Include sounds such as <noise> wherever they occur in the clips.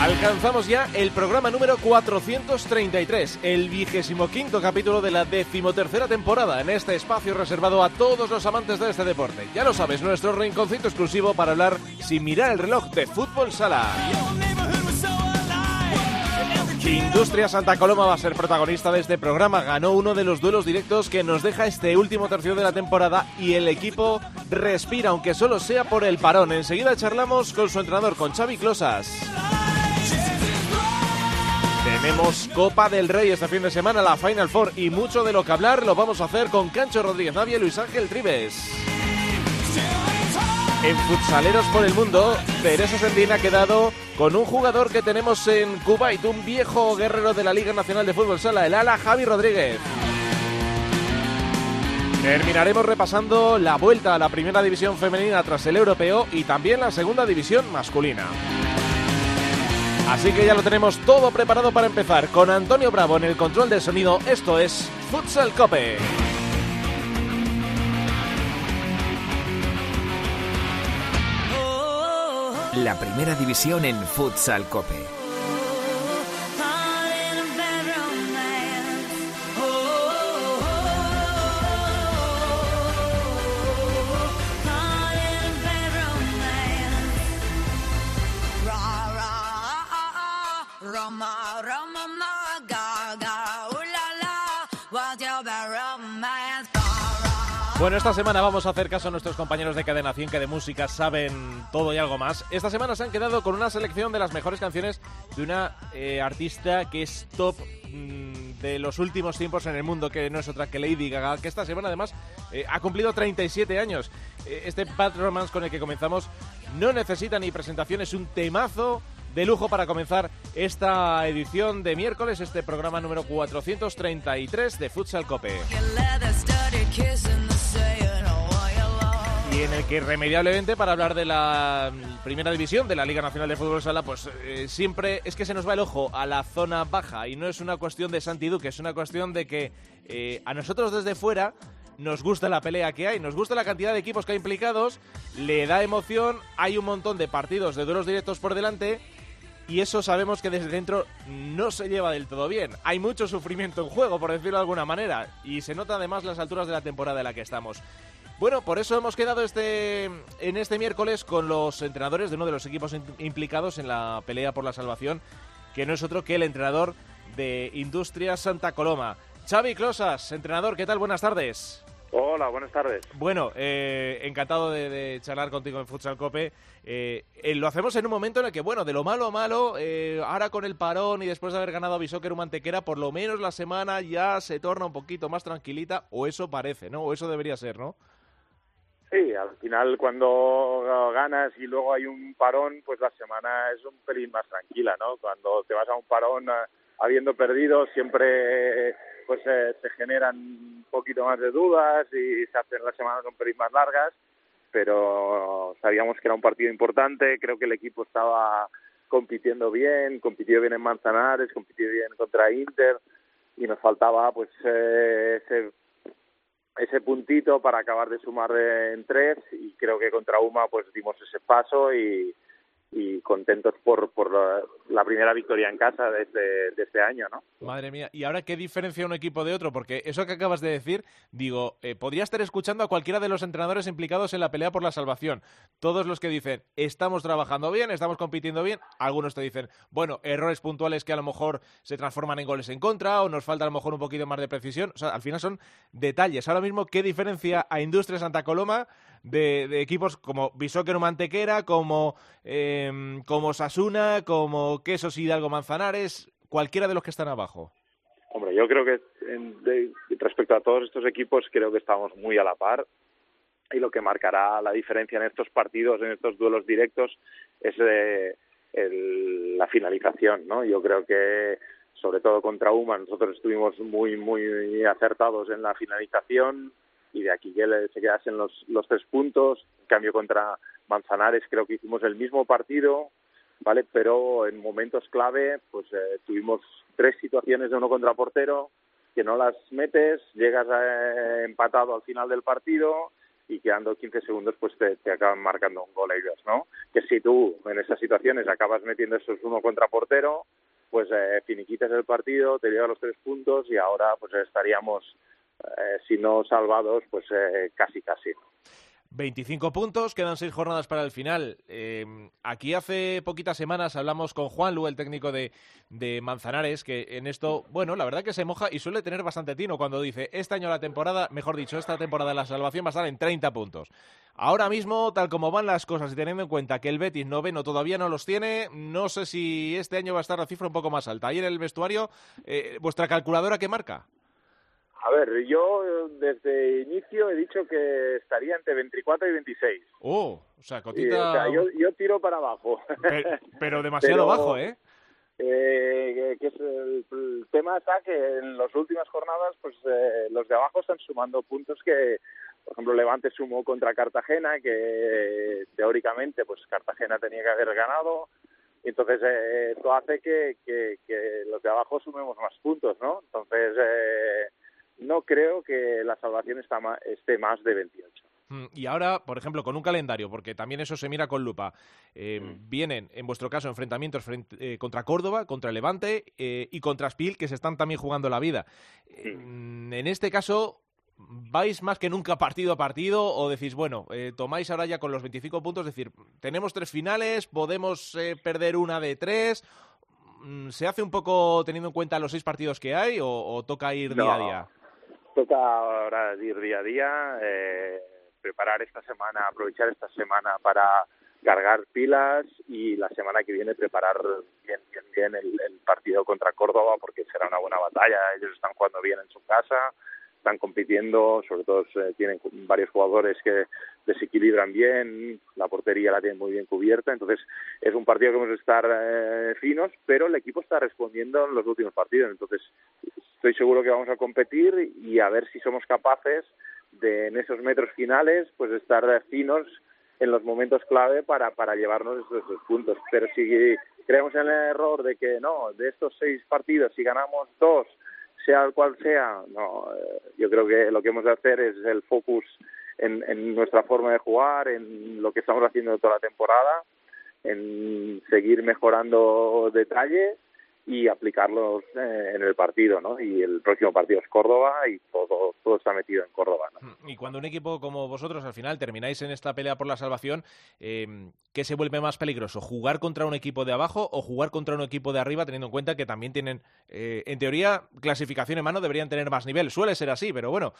Alcanzamos ya el programa número 433, el vigésimo quinto capítulo de la decimotercera temporada en este espacio reservado a todos los amantes de este deporte. Ya lo sabes, nuestro rinconcito exclusivo para hablar sin mirar el reloj de fútbol sala. Industria Santa Coloma va a ser protagonista de este programa. Ganó uno de los duelos directos que nos deja este último tercio de la temporada y el equipo respira, aunque solo sea por el parón. Enseguida charlamos con su entrenador, con Xavi Closas. Tenemos Copa del Rey este fin de semana, la Final Four y mucho de lo que hablar lo vamos a hacer con Cancho Rodríguez Navia y Luis Ángel Tribes. En Futsaleros por el Mundo, Teresa Sendín ha quedado con un jugador que tenemos en Kuwait, un viejo guerrero de la Liga Nacional de Fútbol Sala, el ala Javi Rodríguez. Terminaremos repasando la vuelta a la primera división femenina tras el europeo y también la segunda división masculina. Así que ya lo tenemos todo preparado para empezar con Antonio Bravo en el control del sonido. Esto es Futsal Cope. La primera división en Futsal Cope. Bueno, esta semana vamos a hacer caso a nuestros compañeros de Cadena 100 que de música saben todo y algo más. Esta semana se han quedado con una selección de las mejores canciones de una eh, artista que es top mm, de los últimos tiempos en el mundo, que no es otra que Lady Gaga, que esta semana además eh, ha cumplido 37 años. Eh, este Bad Romance con el que comenzamos no necesita ni presentación, es un temazo de lujo para comenzar esta edición de miércoles, este programa número 433 de Futsal Cope. En el que irremediablemente para hablar de la primera división de la Liga Nacional de Fútbol Sala, pues eh, siempre es que se nos va el ojo a la zona baja y no es una cuestión de Santi Duque, es una cuestión de que eh, a nosotros desde fuera nos gusta la pelea que hay, nos gusta la cantidad de equipos que hay implicados, le da emoción, hay un montón de partidos de duelos directos por delante y eso sabemos que desde dentro no se lleva del todo bien. Hay mucho sufrimiento en juego, por decirlo de alguna manera, y se nota además las alturas de la temporada en la que estamos. Bueno, por eso hemos quedado este en este miércoles con los entrenadores de uno de los equipos implicados en la pelea por la salvación, que no es otro que el entrenador de Industria Santa Coloma. Xavi Closas, entrenador, ¿qué tal? Buenas tardes. Hola, buenas tardes. Bueno, eh, encantado de, charlar contigo en Futsal Cope. Eh, eh, lo hacemos en un momento en el que, bueno, de lo malo a malo, ahora con el parón y después de haber ganado a Bisóquer Mantequera, por lo menos la semana ya se torna un poquito más tranquilita, o eso parece, ¿no? O eso debería ser, ¿no? Sí, al final cuando ganas y luego hay un parón, pues la semana es un pelín más tranquila, ¿no? Cuando te vas a un parón habiendo perdido, siempre pues eh, se generan un poquito más de dudas y se hacen las semanas un pelín más largas, pero sabíamos que era un partido importante, creo que el equipo estaba compitiendo bien, compitió bien en Manzanares, compitió bien contra Inter y nos faltaba pues eh, ese ese puntito para acabar de sumar en tres y creo que contra UMA pues dimos ese paso y, y contentos por, por la, primera victoria en casa de este, de este año, ¿no? Madre mía, ¿y ahora qué diferencia un equipo de otro? Porque eso que acabas de decir, digo, eh, podría estar escuchando a cualquiera de los entrenadores implicados en la pelea por la salvación. Todos los que dicen, estamos trabajando bien, estamos compitiendo bien, algunos te dicen, bueno, errores puntuales que a lo mejor se transforman en goles en contra o nos falta a lo mejor un poquito más de precisión. O sea, al final son detalles. Ahora mismo, ¿qué diferencia a Industria Santa Coloma de, equipos como Bisóquero Mantequera, como... Eh, como Sasuna, como Quesos Hidalgo Manzanares, cualquiera de los que están abajo? Hombre, yo creo que respecto a todos estos equipos creo que estamos muy a la par y lo que marcará la diferencia en estos partidos, en estos duelos directos, es la finalización, ¿no? Yo creo que sobre todo contra UMA nosotros estuvimos muy muy acertados en la finalización, y de aquí que se quedasen los, los tres puntos. En cambio, contra Manzanares creo que hicimos el mismo partido, ¿vale? Pero en momentos clave, pues eh, tuvimos tres situaciones de uno contra portero que no las metes, llegas eh, empatado al final del partido y quedando 15 segundos pues te, acaban marcando un gol ellos, ¿no? Que si tú en esas situaciones acabas metiendo esos uno contra portero, pues eh, finiquitas el partido, te llevas los tres puntos y ahora pues estaríamos, si no salvados, pues eh, casi casi. 25 puntos, quedan seis jornadas para el final. Eh, aquí hace poquitas semanas hablamos con Juan Lu, el técnico de, Manzanares, que en esto, bueno, la verdad que se moja y suele tener bastante tino cuando dice, este año la temporada, mejor dicho, esta temporada la salvación va a estar en 30 puntos. Ahora mismo, tal como van las cosas y teniendo en cuenta que el Betis noveno todavía no los tiene, no sé si este año va a estar la cifra un poco más alta. Ahí en el vestuario, eh, ¿vuestra calculadora qué marca? A ver, yo desde inicio he dicho que estaría entre 24 y 26. Oh, o sea, cotita... yo, tiro para abajo. Pero, <laughs> demasiado bajo, ¿eh? Eh, que el, tema está que en las últimas jornadas pues eh, los de abajo están sumando puntos que por ejemplo Levante sumó contra Cartagena que teóricamente pues Cartagena tenía que haber ganado entonces eh, esto hace que, que, que, los de abajo sumemos más puntos no entonces eh, no creo que la salvación está esté más de 28. Mm, y ahora, por ejemplo, con un calendario, porque también eso se mira con lupa, eh, mm. vienen, en vuestro caso, enfrentamientos eh, contra Córdoba, contra Levante eh, y contra Spil, que se están también jugando la vida. Mm, en este caso, ¿vais más que nunca partido a partido o decís, bueno, tomáis ahora ya con los 25 puntos, es decir, tenemos tres finales, podemos perder una de tres? ¿Se hace un poco teniendo en cuenta los seis partidos que hay o, toca ir día a día? Toca ahora ir día a día, eh, preparar esta semana, aprovechar esta semana para cargar pilas y la semana que viene preparar bien, bien, bien el, partido contra Córdoba porque será una buena batalla. Ellos están jugando bien en su casa, están compitiendo, sobre todo eh, tienen varios jugadores que desequilibran bien, la portería la tienen muy bien cubierta, entonces es un partido que hemos de estar eh, finos, pero el equipo está respondiendo en los últimos partidos, entonces estoy seguro que vamos a competir y a ver si somos capaces de en esos metros finales pues estar finos en los momentos clave para, para llevarnos esos, puntos. Pero si creemos en el error de que no, de estos seis partidos, si ganamos dos, sea cual sea, no, eh, yo creo que lo que hemos de hacer es el focus en, en nuestra forma de jugar, en lo que estamos haciendo toda la temporada, en seguir mejorando detalles y aplicarlos eh, en el partido, ¿no? Y el próximo partido es Córdoba y todo, todo está metido en Córdoba, mm, Y cuando un equipo como vosotros al final termináis en esta pelea por la salvación, eh, ¿qué se vuelve más peligroso? ¿Jugar contra un equipo de abajo o jugar contra un equipo de arriba, teniendo en cuenta que también tienen, eh, en teoría, clasificación en mano, deberían tener más nivel? Suele ser así, pero bueno,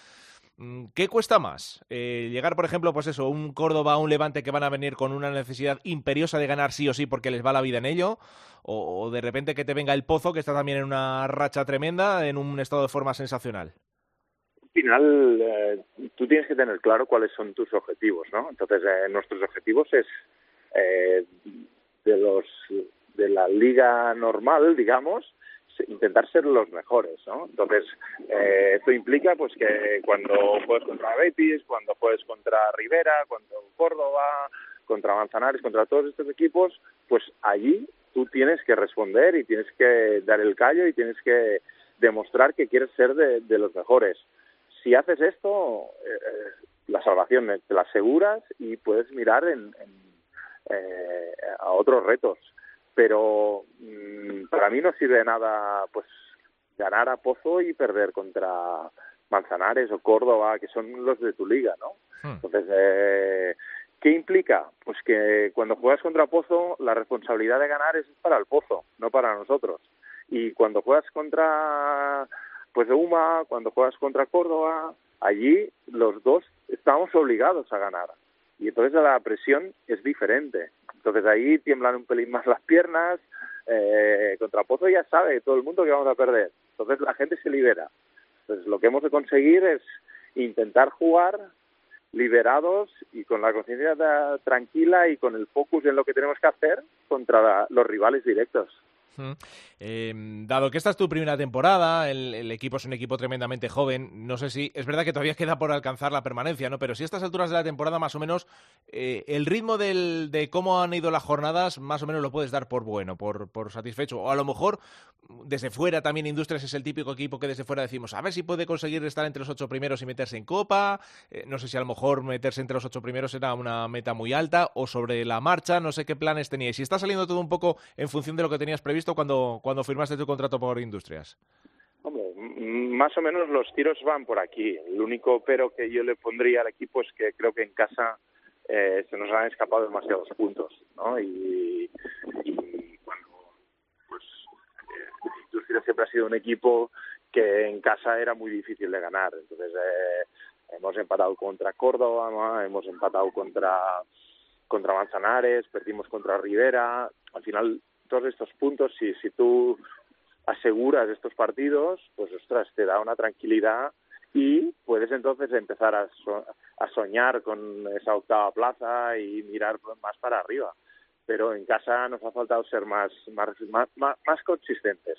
Mm, ¿Qué cuesta más? Eh, llegar, por ejemplo, pues eso, un Córdoba, un Levante que van a venir con una necesidad imperiosa de ganar sí o sí porque les va la vida en ello, o, de repente que te venga el Pozo, que está también en una racha tremenda, en un estado de forma sensacional. Al final, eh, tú tienes que tener claro cuáles son tus objetivos, ¿no? Entonces, eh, nuestros objetivos es de los de la liga normal, digamos, intentar ser los mejores, ¿no? Entonces, eh, esto implica pues que cuando juegues contra Betis, cuando juegues contra Rivera, contra Córdoba, contra Manzanares, contra todos estos equipos, pues allí tú tienes que responder y tienes que dar el callo y tienes que demostrar que quieres ser de, los mejores. Si haces esto, eh, la salvación te la aseguras y puedes mirar en, eh, a otros retos pero mm, para mí no sirve de nada pues ganar a Pozo y perder contra Manzanares o Córdoba, que son los de tu liga, ¿no? Hmm. Entonces, eh, ¿qué implica? Pues que cuando juegas contra Pozo, la responsabilidad de ganar es para el Pozo, no para nosotros. Y cuando juegas contra pues de Uma, cuando juegas contra Córdoba, allí los dos estamos obligados a ganar. Y entonces la presión es diferente. Entonces ahí tiemblan un pelín más las piernas. Eh, contra Pozo ya sabe todo el mundo que vamos a perder. Entonces la gente se libera. Entonces lo que hemos de conseguir es intentar jugar liberados y con la conciencia tranquila y con el focus en lo que tenemos que hacer contra los rivales directos. Em, dado que esta es tu primera temporada, el, equipo es un equipo tremendamente joven, no sé si es verdad que todavía queda por alcanzar la permanencia, ¿no? Pero si a estas alturas de la temporada más o menos eh, el ritmo de cómo han ido las jornadas más o menos lo puedes dar por bueno, por, satisfecho. O a lo mejor desde fuera también Industrias es el típico equipo que desde fuera decimos a ver si puede conseguir estar entre los ocho primeros y meterse en Copa. Eh, no sé si a lo mejor meterse entre los ocho primeros era una meta muy alta o sobre la marcha, no sé qué planes teníais. Si está saliendo todo un poco en función de lo que tenías previsto cuando cuando firmaste tu contrato por Industrias? Más o menos los tiros van por aquí. El único pero que yo le pondría al equipo es que creo que en casa eh, se nos han escapado demasiados puntos, ¿no? Y, cuando, pues, eh, Industrias siempre ha sido un equipo que en casa era muy difícil de ganar. Entonces, eh, hemos empatado contra Córdoba, hemos empatado contra contra Manzanares, perdimos contra Rivera. Al final todos estos puntos, si, si tú aseguras estos partidos, pues ostras, te da una tranquilidad y puedes entonces empezar a, a soñar con esa octava plaza y mirar más para arriba. Pero en casa nos ha faltado ser más, más, más, más consistentes.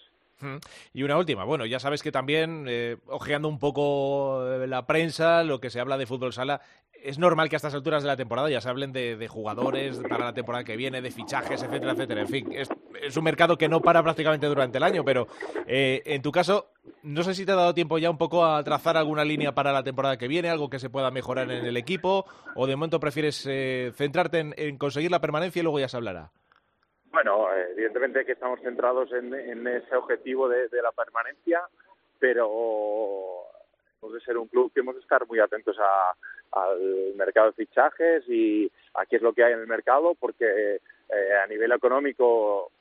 Y una última, bueno, ya sabes que también, eh, ojeando un poco la prensa, lo que se habla de fútbol sala, es normal que a estas alturas de la temporada ya se hablen de, jugadores para la temporada que viene, de fichajes, etcétera, etcétera. En fin, es, un mercado que no para prácticamente durante el año, pero eh, en tu caso, no sé si te ha dado tiempo ya un poco a trazar alguna línea para la temporada que viene, algo que se pueda mejorar en el equipo, o de momento prefieres eh, centrarte en, conseguir la permanencia y luego ya se hablará. Bueno, evidentemente que estamos centrados en, ese objetivo de, de la permanencia, pero hemos de ser un club que hemos de estar muy atentos a al mercado de fichajes y a qué es lo que hay en el mercado, porque eh, a nivel económico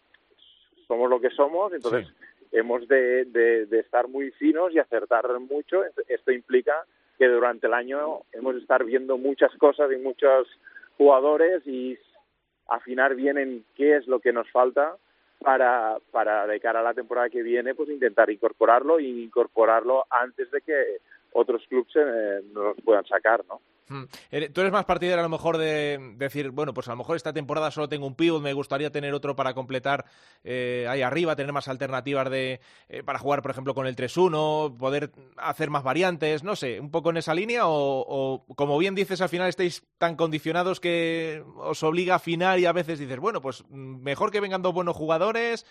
somos lo que somos, entonces hemos de, de, estar muy finos y acertar mucho. Esto implica que durante el año hemos de estar viendo muchas cosas y muchos jugadores y afinar bien en qué es lo que nos falta para, para de cara a la temporada que viene, pues intentar incorporarlo y incorporarlo antes de que otros clubes eh, nos puedan sacar, ¿no? Hmm. Tú eres más partidario a lo mejor de decir, bueno, pues a lo mejor esta temporada solo tengo un pivot, me gustaría tener otro para completar eh, ahí arriba, tener más alternativas de eh, para jugar, por ejemplo, con el 3-1, poder hacer más variantes, no sé, un poco en esa línea o, como bien dices, al final estáis tan condicionados que os obliga a afinar y a veces dices, bueno, pues mm, mejor que vengan dos buenos jugadores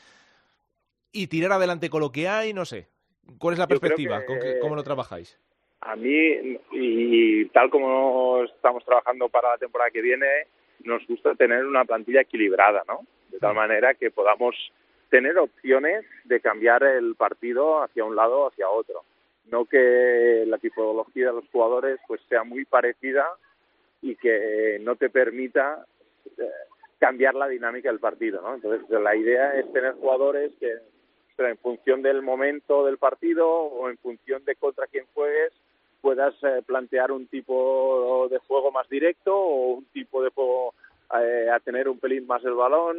y tirar adelante con lo que hay, no sé. ¿Cuál es la perspectiva? ¿Cómo lo trabajáis? A mí, y tal como estamos trabajando para la temporada que viene, nos gusta tener una plantilla equilibrada, ¿no? De tal manera que podamos tener opciones de cambiar el partido hacia un lado o hacia otro. No que la tipología de los jugadores pues sea muy parecida y que no te permita eh, cambiar la dinámica del partido, ¿no? Entonces la idea es tener jugadores que en función del momento del partido o en función de contra quién juegues puedas eh, plantear un tipo de juego más directo o un tipo de juego eh, a tener un pelín más el balón,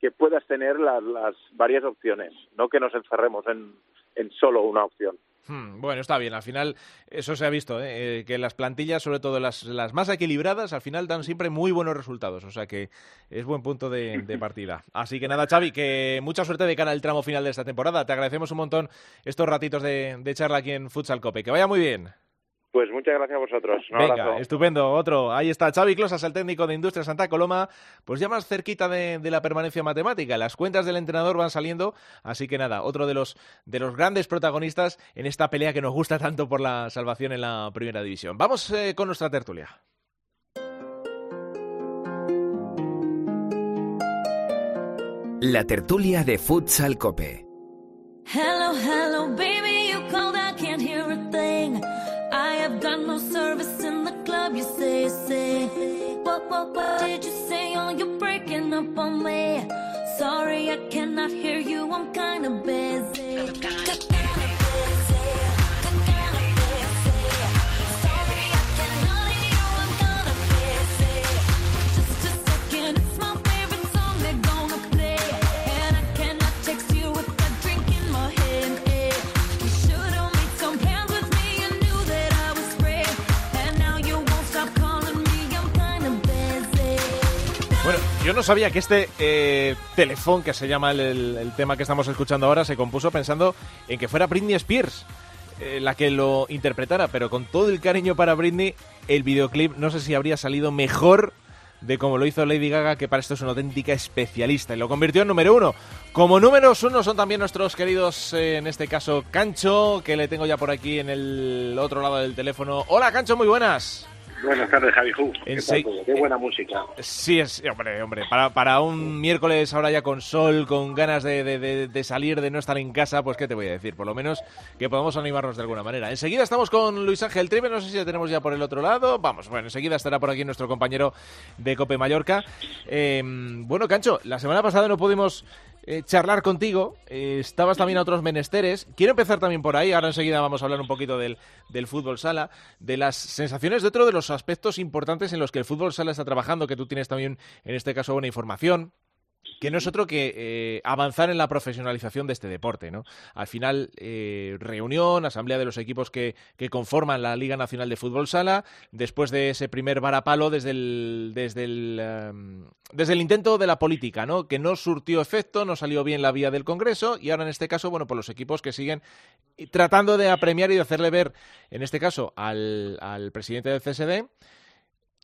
que puedas tener las, las varias opciones, no que nos encerremos en, en solo una opción. Hmm, bueno, está bien. Al final, eso se ha visto, ¿eh? que las plantillas, sobre todo las, las, más equilibradas, al final dan siempre muy buenos resultados. O sea que es buen punto de, partida. <laughs> Así que nada, Xavi, que mucha suerte de cara al tramo final de esta temporada. Te agradecemos un montón estos ratitos de, de charla aquí en Futsal Cope. Que vaya muy bien. Pues muchas gracias a vosotros. Venga, estupendo. Otro. Ahí está Xavi Closas, el técnico de Industria Santa Coloma, pues ya más cerquita de, la permanencia matemática. Las cuentas del entrenador van saliendo, así que nada, otro de los, de los grandes protagonistas en esta pelea que nos gusta tanto por la salvación en la primera división. Vamos eh, con nuestra tertulia. La tertulia de Futsal Cope. Hello, hello, baby, you got no service in the club, you say, say. What, what, what did you say? Oh, you're breaking up on me. Sorry, I cannot hear you, I'm kinda busy. Yo no sabía que este eh, telefón, que se llama el, tema que estamos escuchando ahora, se compuso pensando en que fuera Britney Spears eh, la que lo interpretara, pero con todo el cariño para Britney, el videoclip no sé si habría salido mejor de como lo hizo Lady Gaga, que para esto es una auténtica especialista y lo convirtió en número uno. Como números uno son también nuestros queridos, eh, en este caso, Cancho, que le tengo ya por aquí en el otro lado del teléfono. Hola, Cancho, muy buenas. Buenas tardes, Javi Ju. ¿Qué tal? Qué buena música. Sí, es, hombre, hombre, para, para un miércoles ahora ya con sol, con ganas de, de- de- de salir, de no estar en casa, pues qué te voy a decir, por lo menos que podamos animarnos de alguna manera. Enseguida estamos con Luis Ángel Tribe, no sé si le tenemos ya por el otro lado, vamos, bueno, enseguida estará por aquí nuestro compañero de Cope Mallorca. Eh, bueno, Cancho, la semana pasada no pudimos eh, charlar contigo, eh, estabas también a otros menesteres. Quiero empezar también por ahí, ahora enseguida vamos a hablar un poquito del, del fútbol sala, de las sensaciones de otro de los aspectos importantes en los que el fútbol sala está trabajando, que tú tienes también en este caso buena información que no es otro que eh, avanzar en la profesionalización de este deporte, ¿no? Al final, eh, reunión, asamblea de los equipos que, que conforman la Liga Nacional de Fútbol Sala, después de ese primer varapalo desde el, desde el, em, desde el intento de la política, ¿no? Que no surtió efecto, no salió bien la vía del Congreso, y ahora en este caso, bueno, por los equipos que siguen tratando de apremiar y de hacerle ver, en este caso, al, al presidente del CSD,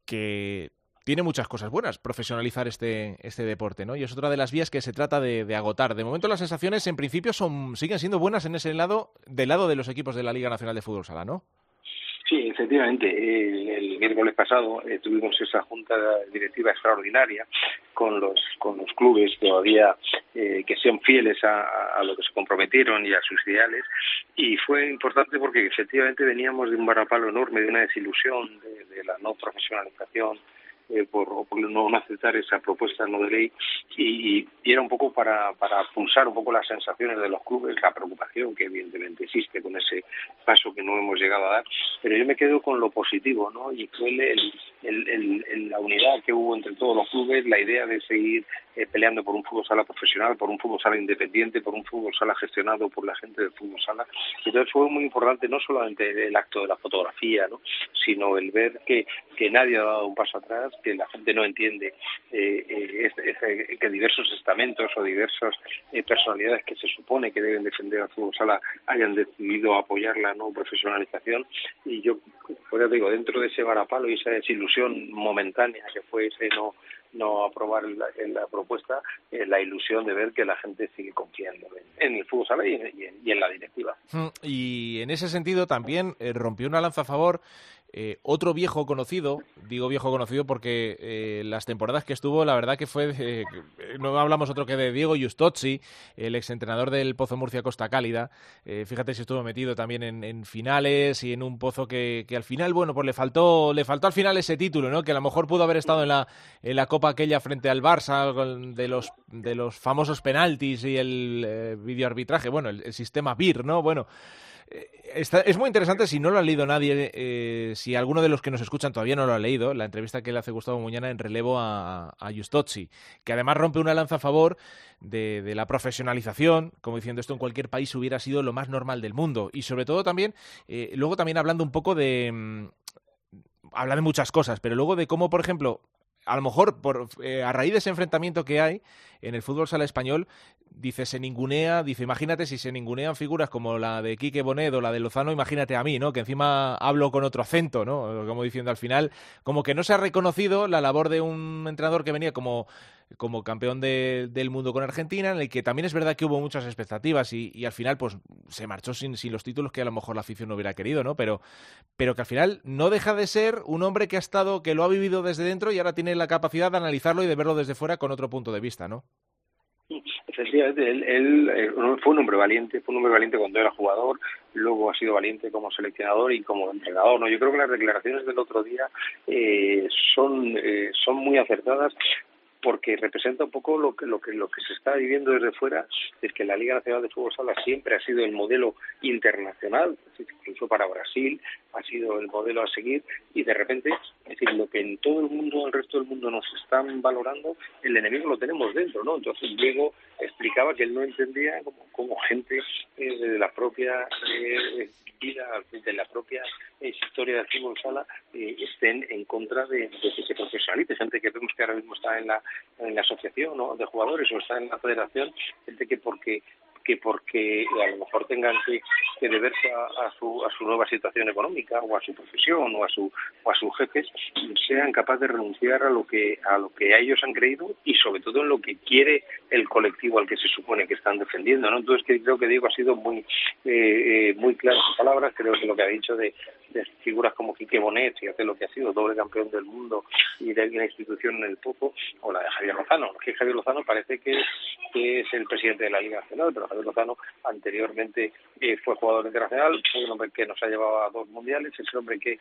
que tiene muchas cosas buenas profesionalizar este, este deporte, ¿no? Y es otra de las vías que se trata de, agotar. De momento las sensaciones en principio son siguen siendo buenas en ese lado, del lado de los equipos de la Liga Nacional de Fútbol Sala, ¿no? Sí, efectivamente. El, el miércoles pasado eh, tuvimos esa junta directiva extraordinaria con los con los clubes todavía eh, que sean fieles a, a lo que se comprometieron y a sus ideales y fue importante porque efectivamente veníamos de un varapalo enorme, de una desilusión de, de la no profesionalización eh, por, no aceptar esa propuesta no de ley y, y era un poco para, para pulsar un poco las sensaciones de los clubes, la preocupación que evidentemente existe con ese paso que no hemos llegado a dar, pero yo me quedo con lo positivo, ¿no? Y fue el, el- el- el- la unidad que hubo entre todos los clubes, la idea de seguir eh, peleando por un fútbol sala profesional, por un fútbol sala independiente, por un fútbol sala gestionado por la gente del fútbol sala. Entonces fue muy importante no solamente el acto de la fotografía, ¿no? Sino el ver que, que nadie ha dado un paso atrás, que la gente no entiende eh, eh, este- este- que diversos estamentos o diversas eh, personalidades que se supone que deben defender al fútbol sala hayan decidido apoyar la no profesionalización y yo, pues ya digo, dentro de ese varapalo y esa desilusión momentánea que fue ese no no aprobar la, la propuesta, eh, la ilusión de ver que la gente sigue confiando en, el fútbol sala y en la directiva. Mm, Y en ese sentido también eh, rompió una lanza a favor eh, otro viejo conocido, digo viejo conocido porque eh, las temporadas que estuvo, la verdad que fue, eh, no hablamos otro que de Diego Justozzi, el exentrenador del Pozo Murcia Costa Cálida, fíjate si estuvo metido también en, finales y en un Pozo que, que al final, bueno, pues le faltó, le faltó al final ese título, ¿no? Que a lo mejor pudo haber estado en la, en la Copa aquella frente al Barça, de los, de los famosos penaltis y el videoarbitraje, bueno, el, el sistema BIR, ¿no? Bueno, está- es muy interesante, si no lo ha leído nadie, eh, si alguno de los que nos escuchan todavía no lo ha leído, la entrevista que le hace Gustavo Muñana en relevo a, a Justozzi, que además rompe una lanza a favor de, la profesionalización, como diciendo esto en cualquier país hubiera sido lo más normal del mundo, y sobre todo también, eh, luego también hablando un poco de... mm, habla de muchas cosas, pero luego de cómo, por ejemplo, a lo mejor por, eh, a raíz de ese enfrentamiento que hay en el fútbol sala español, dice, se ningunea, dice, imagínate si se ningunean figuras como la de Quique Bonet o la de Lozano, imagínate a mí, ¿no? Que encima hablo con otro acento, ¿no? Como diciendo al final, como que no se ha reconocido la labor de un entrenador que venía como como campeón de- del mundo con Argentina, en el que también es verdad que hubo muchas expectativas y, y al final pues se marchó sin, sin los títulos que a lo mejor la afición no hubiera querido, ¿no? Pero, pero que al final no deja de ser un hombre que ha estado, que lo ha vivido desde dentro y ahora tiene la capacidad de analizarlo y de verlo desde fuera con otro punto de vista, ¿no? Él, él, eh, fue un hombre valiente, fue un hombre valiente cuando era jugador, luego ha sido valiente como seleccionador y como entrenador. ¿no? Yo creo que las declaraciones del otro día eh, son, eh, son muy acertadas porque representa un poco lo que lo que lo que se está viviendo desde fuera es que la Liga Nacional de Fútbol Sala siempre ha sido el modelo internacional incluso para Brasil ha sido el modelo a seguir y de repente es decir lo que en todo el mundo el resto del mundo nos están valorando el enemigo lo tenemos dentro no entonces Diego explicaba que él no entendía como, como gente eh, de la propia eh, vida de la propia historia del fútbol sala eh, estén en contra de, que se profesionalice. Gente que vemos que ahora mismo está en la, en la asociación de jugadores o está en la federación, gente que porque que porque a lo mejor tengan que, deberse a, su, a su nueva situación económica o a su profesión o a su o a sus jefes sean capaces de renunciar a lo que a lo que ellos han creído y sobre todo en lo que quiere el colectivo al que se supone que están defendiendo ¿no? entonces creo que Diego ha sido muy eh, eh, muy claro en sus palabras creo que lo que ha dicho de, figuras como Quique Bonet hace lo que ha sido doble campeón del mundo y de una institución en el poco o la de Javier Lozano que Javier Lozano parece que, que es el presidente de la Liga Nacional pero Javier Lozano anteriormente eh, fue jugador internacional, fue un hombre que nos ha llevado a dos mundiales, es un hombre que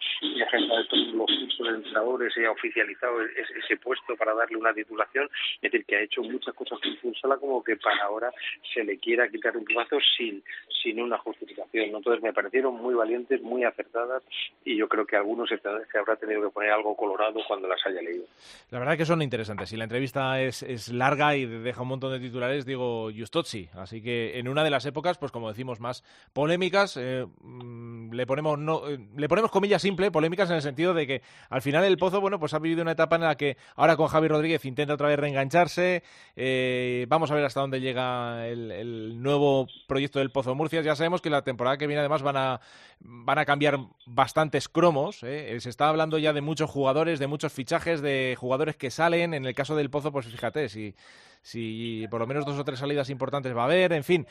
los entrenadores y ha oficializado ese, puesto para darle una titulación, es decir, que ha hecho muchas cosas con Sala como que para ahora se le quiera quitar un plazo sin, sin una justificación. Entonces me parecieron muy valientes, muy acertadas y yo creo que algunos se, habrá tenido que poner algo colorado cuando las haya leído. La verdad que son interesantes y la entrevista es, es larga y deja un montón de titulares, digo Justozzi, así que en una de las épocas, pues como decimos, más polémicas, eh, mm, le ponemos no, eh, le ponemos comillas simple, polémicas en el sentido de que al final el Pozo, bueno, pues ha vivido una etapa en la que ahora con Javi Rodríguez intenta otra vez reengancharse. Eh, vamos a ver hasta dónde llega el, nuevo proyecto del Pozo Murcia. Ya sabemos que la temporada que viene además van a van a cambiar bastantes cromos. Se está hablando ya de muchos jugadores, de muchos fichajes, de jugadores que salen. En el caso del Pozo, pues fíjate, si si por lo menos dos o tres salidas importantes va a haber, en fin.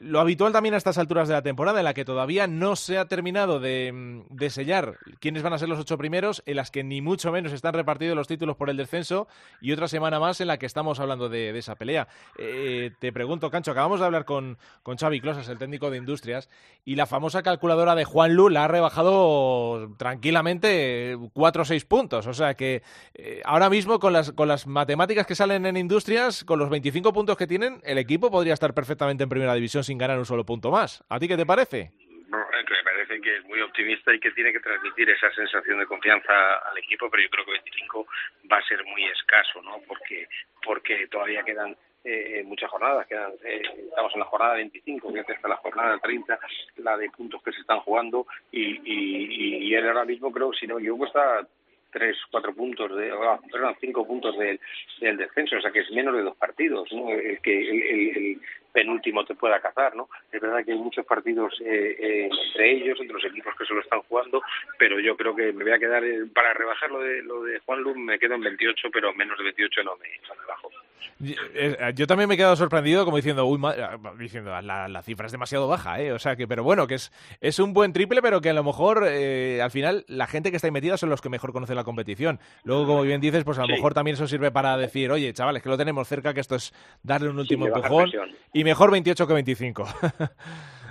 Lo habitual también a estas alturas de la temporada, en la que todavía no se ha terminado de, sellar quiénes van a ser los ocho primeros, en las que ni mucho menos están repartidos los títulos por el descenso, y otra semana más en la que estamos hablando de, esa pelea. Eh, te pregunto, Cancho, acabamos de hablar con, con Xavi Closas, el técnico de Industrias, y la famosa calculadora de Juan Lu la ha rebajado tranquilamente cuatro o seis puntos. O sea que eh, ahora mismo con las, con las matemáticas que salen en Industrias, con los 25 puntos que tienen, el equipo podría estar perfectamente en primera división sin ganar un solo punto más. ¿A ti qué te parece? me parece que es muy optimista y que tiene que transmitir esa sensación de confianza al equipo, pero yo creo que 25 va a ser muy escaso, ¿no? Porque porque todavía quedan eh, muchas jornadas, quedan, eh, estamos en la jornada 25, que hasta la jornada 30, la de puntos que se están jugando, y, y, y él ahora mismo creo, si no yo está tres, cuatro puntos, de, perdón, cinco puntos del, del descenso, o sea que es menos de dos partidos, ¿no? El que el, penúltimo te pueda cazar, ¿no? Es verdad que hay muchos partidos eh, eh, entre ellos, entre los equipos que se lo están jugando, pero yo creo que me voy a quedar, para rebajar lo de, lo de Juan Lum, me quedo en 28, pero menos de 28 no me, no me. Eh, yo también me he quedado sorprendido como diciendo, uy, ah, diciendo la, cifra es demasiado baja, ¿eh? O sea que, pero bueno, que es, es un buen triple, pero que a lo mejor eh, al final la gente que está ahí metida son los que mejor conocen la competición. Luego, como bien dices, pues a lo mejor también eso sirve para decir, oye, chavales, que lo tenemos cerca, que esto es darle un último empujón y mejor 28 que 25. <laughs>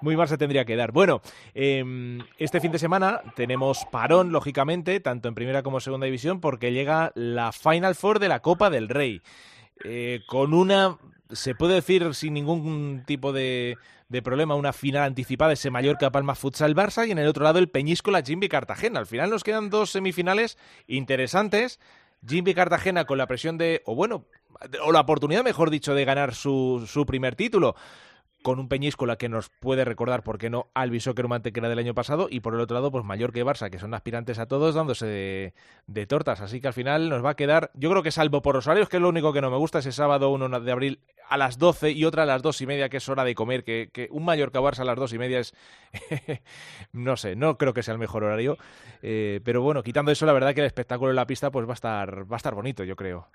Muy mal se tendría que dar. Bueno, em, este fin de semana tenemos parón, lógicamente, tanto en primera como segunda división, porque llega la Final Four de la Copa del Rey. Eh, con una, se puede decir sin ningún tipo de, problema, una final anticipada, ese Mallorca Palma Futsal Barça y en el otro lado el Peñíscola Jimby Cartagena. Al final nos quedan dos semifinales interesantes. Jimby Cartagena con la presión de, o bueno, o la oportunidad, mejor dicho, de ganar su, su primer título con un Peñíscola que nos puede recordar, ¿por qué no?, al Soccer que era del año pasado, y por el otro lado, pues Mallorca y Barça, que son aspirantes a todos, dándose de, tortas. Así que al final nos va a quedar, yo creo que salvo por Rosarios, que es lo único que no me gusta, ese sábado 1 de abril a las 12 y otra a las 2 y media, que es hora de comer, que, que un Mallorca-Barça a las 2 y media es, <laughs> no sé, no creo que sea el mejor horario, eh, pero bueno, quitando eso, la verdad que el espectáculo en la pista pues va a estar, va a estar bonito, yo creo.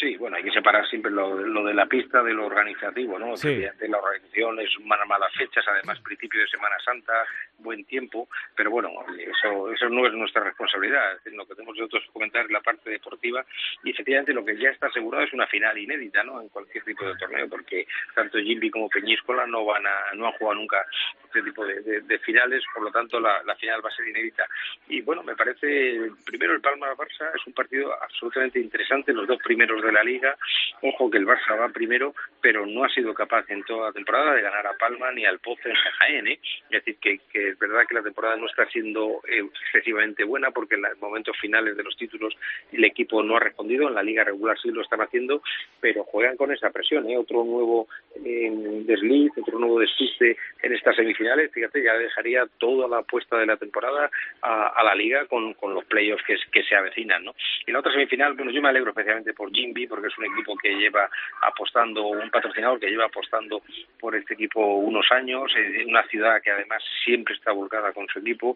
Sí, bueno, hay que separar siempre lo, lo de la pista de lo organizativo, ¿no? Sí. De la organización es malas fechas, además principio de Semana Santa, buen tiempo, pero bueno, eso eso no es nuestra responsabilidad. Lo que tenemos nosotros que comentar es la parte deportiva y efectivamente lo que ya está asegurado es una final inédita, ¿no? En cualquier tipo de torneo, porque tanto Gilby como Peñíscola no van a no han jugado nunca este tipo de, de, finales, por lo tanto la, la, final va a ser inédita. Y bueno, me parece primero el Palma Barça es un partido absolutamente interesante, los dos primeros de la liga. Ojo que el Barça va primero pero no ha sido capaz en toda la temporada de ganar a Palma ni al Pozo en Jaén. ¿eh? Es decir, que, es verdad que la temporada no está siendo eh, excesivamente buena porque en los momentos finales de los títulos el equipo no ha respondido, en la liga regular sí lo están haciendo, pero juegan con esa presión. ¿eh? Otro nuevo eh, desliz, otro nuevo despiste en estas semifinales, fíjate, ya dejaría toda la apuesta de la temporada a, la liga con, los playoffs que, que se avecinan. ¿no? Y la otra semifinal, bueno, yo me alegro especialmente por Jimby porque es un equipo que lleva apostando, un patrocinador que lleva apostando por este equipo unos años, en una ciudad que además siempre está volcada con su equipo,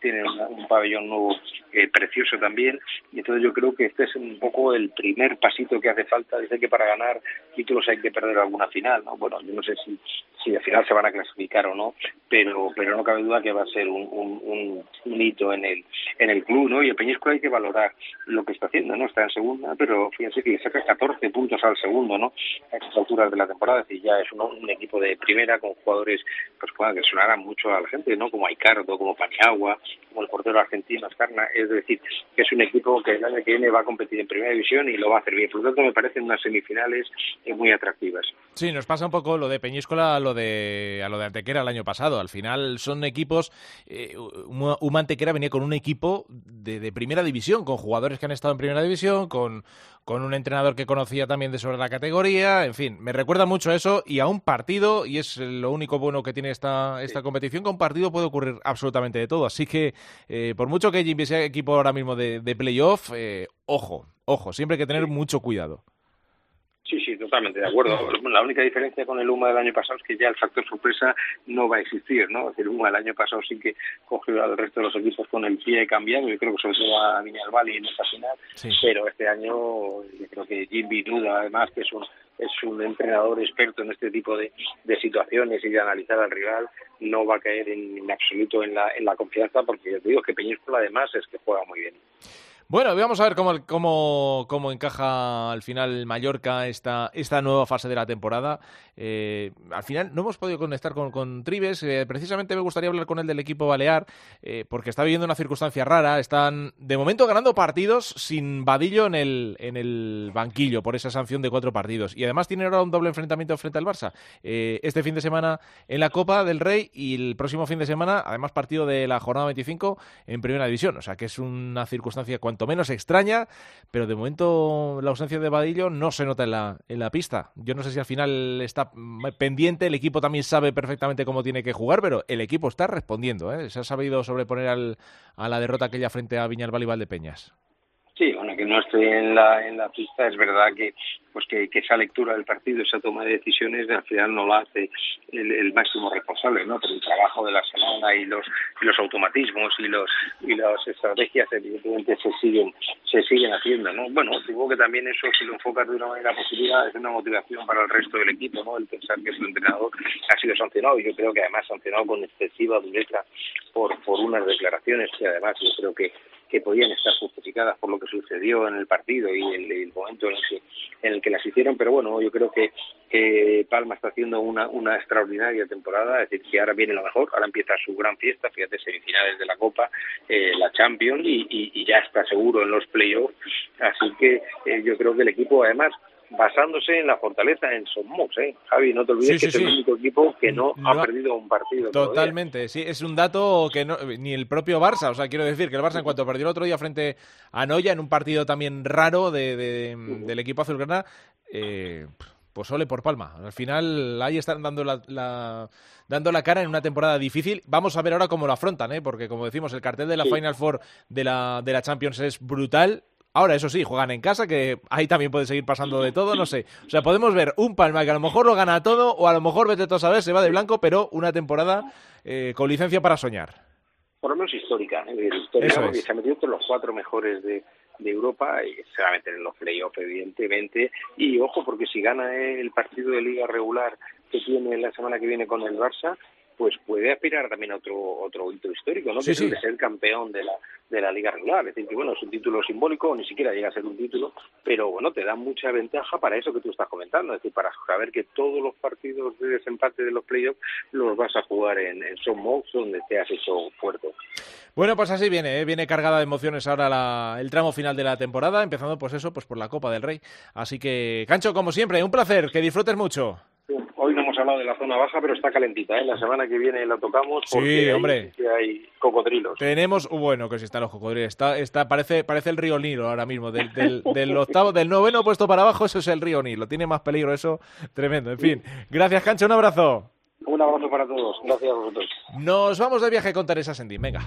tiene un, pabellón nuevo eh, precioso también, y entonces yo creo que este es un poco el primer pasito que hace falta. Dice que para ganar títulos hay que perder alguna final, ¿no? Bueno, yo no sé si, si al final se van a clasificar o no, pero pero no cabe duda que va a ser un, un, un, hito en el en el club, ¿no? Y el Peñíscola hay que valorar lo que está haciendo, ¿no? Está en segunda, pero fíjense que saca 14 puntos al segundo, ¿no? A estas alturas de la temporada, es decir, ya es un, equipo de primera con jugadores pues que sonarán mucho a la gente, ¿no? Como Aicardo, como Paniagua, como el portero argentino Ascarna, es decir, que es un equipo que el año que viene va a competir en primera división y lo va a hacer bien. Por lo tanto, me parecen unas semifinales eh, muy atractivas. Sí, nos pasa un poco lo de Peñíscola a lo de, a lo de Antequera el año pasado. Al final son equipos, eh, Antequera venía con un equipo de, de primera división, con jugadores que han estado en primera división, con, con un entrenador que conocía también de sobre la categoría, en fin, me recuerda mucho a eso y a un partido, y es lo único bueno que tiene esta, esta competición, que un partido puede ocurrir absolutamente de todo, así que eh, por mucho que Jimmy sea equipo ahora mismo de, de playoff, eh, ojo, ojo, siempre hay que tener mucho cuidado. Sí, sí, totalmente de acuerdo. <laughs> La única diferencia con el UMA del año pasado es que ya el factor sorpresa no va a existir, ¿no? El UMA del año pasado sí que cogió al resto de los equipos con el pie cambiado, yo creo que sobre todo a Viñal Valle en esta final, pero este año yo creo que Jimmy Duda, además, que es un, es un entrenador experto en este tipo de, situaciones y de analizar al rival, no va a caer en, absoluto en la, en la confianza, porque yo te digo que Peñíscola además es que juega muy bien. Bueno, vamos a ver cómo, cómo, cómo encaja al final Mallorca esta, esta nueva fase de la temporada. Eh, al final no hemos podido conectar con, con Tribes. Eh, precisamente me gustaría hablar con él del equipo balear, eh, porque está viviendo una circunstancia rara. Están de momento ganando partidos sin Vadillo en el, en el banquillo por esa sanción de cuatro partidos. Y además tienen ahora un doble enfrentamiento frente al Barça. este fin de semana en la Copa del Rey y el próximo fin de semana, además, partido de la jornada 25 en Primera División. O sea que es una circunstancia menos extraña, pero de momento la ausencia de Vadillo no se nota en la, en la pista. Yo no sé si al final está pendiente, el equipo también sabe perfectamente cómo tiene que jugar, pero el equipo está respondiendo, ¿eh? se ha sabido sobreponer al, a la derrota aquella frente a Viñalbal y Peñas. Sí, bueno, que no esté en la, en la pista, es verdad que pues que, esa lectura del partido, esa toma de decisiones, al final no la hace el, máximo responsable, ¿no? Pero el trabajo de la semana y los y los automatismos y los y las estrategias evidentemente se siguen se siguen haciendo, ¿no? Bueno, digo que también eso si lo enfocas de una manera positiva es una motivación para el resto del equipo, ¿no? El pensar que su entrenador ha sido sancionado y yo creo que además sancionado con excesiva dureza por por unas declaraciones que además yo creo que que podían estar justificadas por lo que sucedió en el partido y el, el momento en el, que, en el que las hicieron, pero bueno, yo creo que, Palma está haciendo una, una extraordinaria temporada, es decir, que ahora viene lo mejor, ahora empieza su gran fiesta, fíjate, semifinales de la Copa, eh, la Champions y, y, ya está seguro en los playoffs, así que eh, yo creo que el equipo además basándose en la fortaleza en Somos, ¿eh? Javi, no te olvides que es el único equipo que no, ha perdido un partido. Totalmente, sí, es un dato que no, ni el propio Barça, o sea, quiero decir que el Barça en cuanto perdió el otro día frente a Noya en un partido también raro de, del equipo azulgrana, eh, pues ole por palma. Al final ahí están dando la, dando la cara en una temporada difícil. Vamos a ver ahora cómo lo afrontan, ¿eh? porque como decimos, el cartel de la Final Four de la, de la Champions es brutal Ahora, eso sí, juegan en casa, que ahí también puede seguir pasando de todo, no sé. O sea, podemos ver un Palma que a lo mejor lo gana todo, o a lo mejor, vete todo a saber, se va de blanco, pero una temporada eh, con licencia para soñar. Por lo menos histórica, ¿eh? histórica porque se ha metido entre los cuatro mejores de, de Europa y se va a meter en los playoffs, evidentemente. Y ojo, porque si gana el partido de liga regular que tiene la semana que viene con el Barça, pues puede aspirar también a otro otro hito histórico, ¿no? que es ser campeón de la de la liga regular. Es decir, que bueno, es un título simbólico, ni siquiera llega a ser un título, pero bueno, te da mucha ventaja para eso que tú estás comentando, es decir, para saber que todos los partidos de desempate de los playoffs los vas a jugar en, en Son donde te has hecho fuerte. Bueno, pues así viene, ¿eh? viene cargada de emociones ahora el tramo final de la temporada, empezando pues eso, pues por la Copa del Rey. Así que, Cancho, como siempre, un placer, que disfrutes mucho. Hablado de la zona baja, pero está calentita. ¿eh? La semana que viene la tocamos porque sí, hombre. Hay, cocodrilos. Tenemos, uh, bueno, que si están los cocodrilos. Está, está, parece, parece el río Nilo ahora mismo. Del, del, <laughs> del, octavo, del noveno puesto para abajo, eso es el río Nilo. Tiene más peligro eso, tremendo. En fin, gracias, Cancho, un abrazo. Un abrazo para todos. Gracias a vosotros. Nos vamos de viaje con Teresa Sendín. Venga.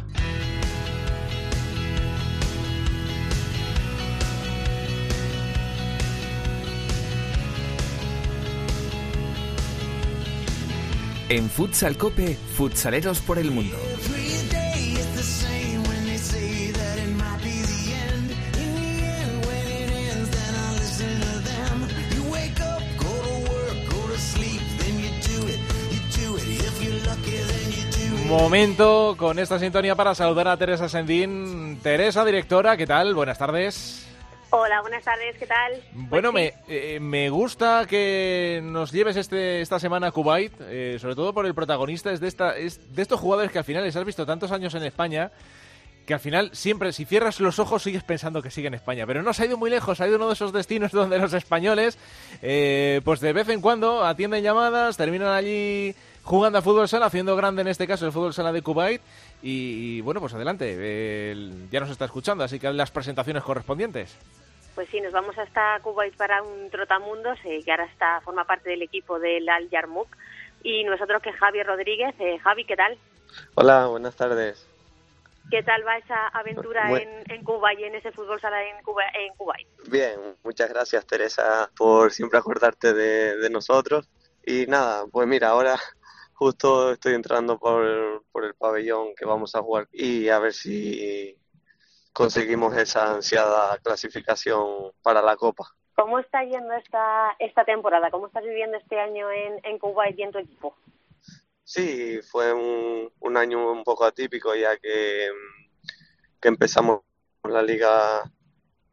En Futsal Cope, futsaleros por el mundo. Momento con esta sintonía para saludar a Teresa Sendín. Teresa, directora, ¿qué tal? Buenas tardes. Hola, buenas tardes, ¿qué tal? Bueno, pues me, eh, me gusta que nos lleves este, esta semana a Kuwait, eh, sobre todo por el protagonista, es de, esta, es de estos jugadores que al final les has visto tantos años en España, que al final siempre, si cierras los ojos, sigues pensando que sigue en España. Pero no se ha ido muy lejos, ha ido uno de esos destinos <laughs> donde los españoles, eh, pues de vez en cuando atienden llamadas, terminan allí jugando a fútbol sala, haciendo grande en este caso el fútbol sala de Kuwait. Y, bueno, pues adelante, ya nos está escuchando, así que las presentaciones correspondientes. Pues sí, nos vamos hasta Kuwait para un trotamundos, eh, que ahora está, forma parte del equipo del Al Yarmouk. Y nosotros que Javi Rodríguez. Eh, Javi, ¿qué tal? Hola, buenas tardes. ¿Qué tal va esa aventura en, en, Cuba y en ese fútbol sala en, Cuba, en Kuwait? Bien, muchas gracias Teresa por siempre acordarte de, de nosotros. Y nada, pues mira, ahora justo estoy entrando por, por el pabellón que vamos a jugar y a ver si conseguimos esa ansiada clasificación para la Copa. ¿Cómo está yendo esta, esta temporada? ¿Cómo estás viviendo este año en, en Kuwait y en tu equipo? Sí, fue un, un año un poco atípico ya que, que empezamos la liga